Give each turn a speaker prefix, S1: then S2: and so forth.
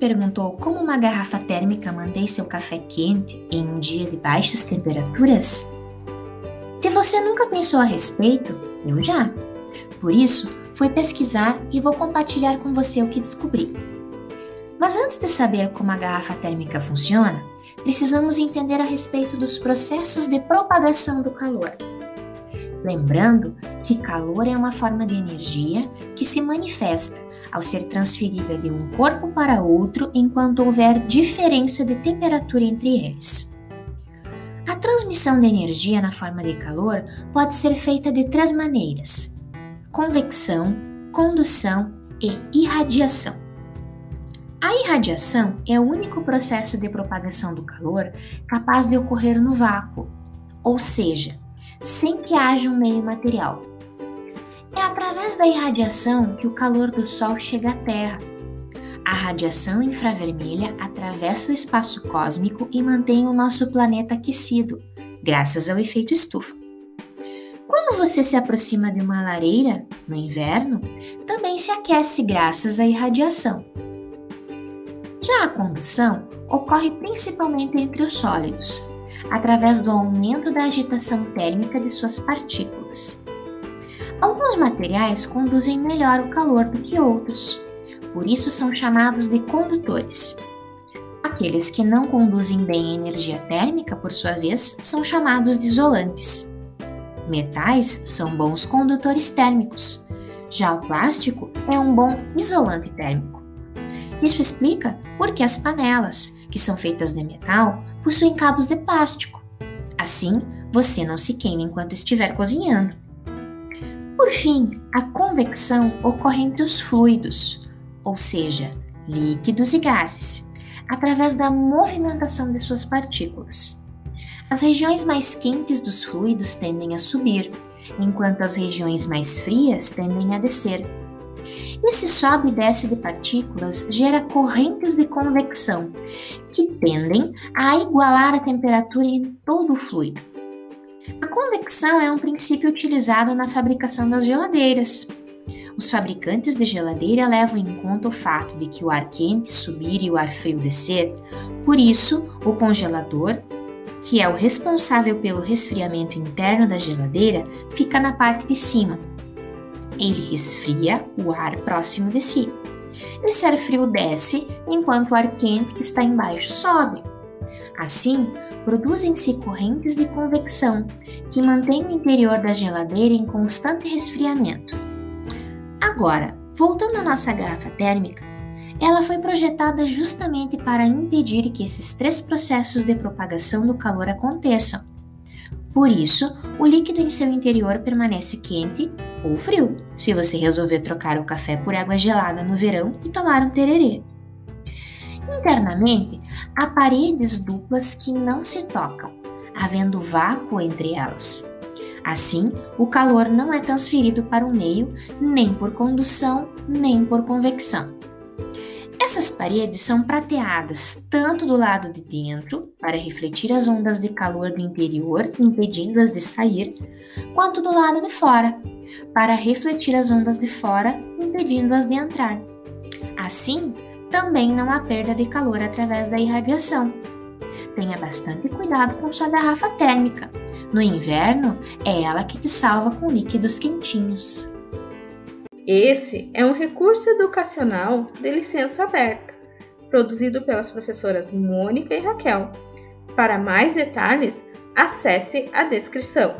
S1: perguntou como uma garrafa térmica mantém seu café quente em um dia de baixas temperaturas? Se você nunca pensou a respeito, eu já. Por isso, fui pesquisar e vou compartilhar com você o que descobri. Mas antes de saber como a garrafa térmica funciona, precisamos entender a respeito dos processos de propagação do calor. Lembrando que calor é uma forma de energia que se manifesta ao ser transferida de um corpo para outro enquanto houver diferença de temperatura entre eles. A transmissão de energia na forma de calor pode ser feita de três maneiras: convecção, condução e irradiação. A irradiação é o único processo de propagação do calor capaz de ocorrer no vácuo, ou seja, sem que haja um meio material. Através da irradiação que o calor do Sol chega à Terra. A radiação infravermelha atravessa o espaço cósmico e mantém o nosso planeta aquecido, graças ao efeito estufa. Quando você se aproxima de uma lareira, no inverno, também se aquece graças à irradiação. Já a condução ocorre principalmente entre os sólidos, através do aumento da agitação térmica de suas partículas. Alguns materiais conduzem melhor o calor do que outros, por isso são chamados de condutores. Aqueles que não conduzem bem a energia térmica, por sua vez, são chamados de isolantes. Metais são bons condutores térmicos, já o plástico é um bom isolante térmico. Isso explica por que as panelas, que são feitas de metal, possuem cabos de plástico. Assim, você não se queima enquanto estiver cozinhando. Por fim, a convecção ocorre entre os fluidos, ou seja, líquidos e gases, através da movimentação de suas partículas. As regiões mais quentes dos fluidos tendem a subir, enquanto as regiões mais frias tendem a descer. Esse sobe e desce de partículas gera correntes de convecção, que tendem a igualar a temperatura em todo o fluido. A convecção é um princípio utilizado na fabricação das geladeiras. Os fabricantes de geladeira levam em conta o fato de que o ar quente subir e o ar frio descer, por isso, o congelador, que é o responsável pelo resfriamento interno da geladeira, fica na parte de cima. Ele resfria o ar próximo de si. Esse ar frio desce, enquanto o ar quente que está embaixo sobe. Assim, produzem-se correntes de convecção que mantêm o interior da geladeira em constante resfriamento. Agora, voltando à nossa garrafa térmica, ela foi projetada justamente para impedir que esses três processos de propagação do calor aconteçam. Por isso, o líquido em seu interior permanece quente ou frio, se você resolver trocar o café por água gelada no verão e tomar um tererê. Internamente, há paredes duplas que não se tocam, havendo vácuo entre elas. Assim, o calor não é transferido para o meio nem por condução nem por convecção. Essas paredes são prateadas tanto do lado de dentro, para refletir as ondas de calor do interior, impedindo-as de sair, quanto do lado de fora, para refletir as ondas de fora, impedindo-as de entrar. Assim, também não há perda de calor através da irradiação. Tenha bastante cuidado com sua garrafa térmica. No inverno, é ela que te salva com líquidos quentinhos.
S2: Esse é um recurso educacional de licença aberta, produzido pelas professoras Mônica e Raquel. Para mais detalhes, acesse a descrição.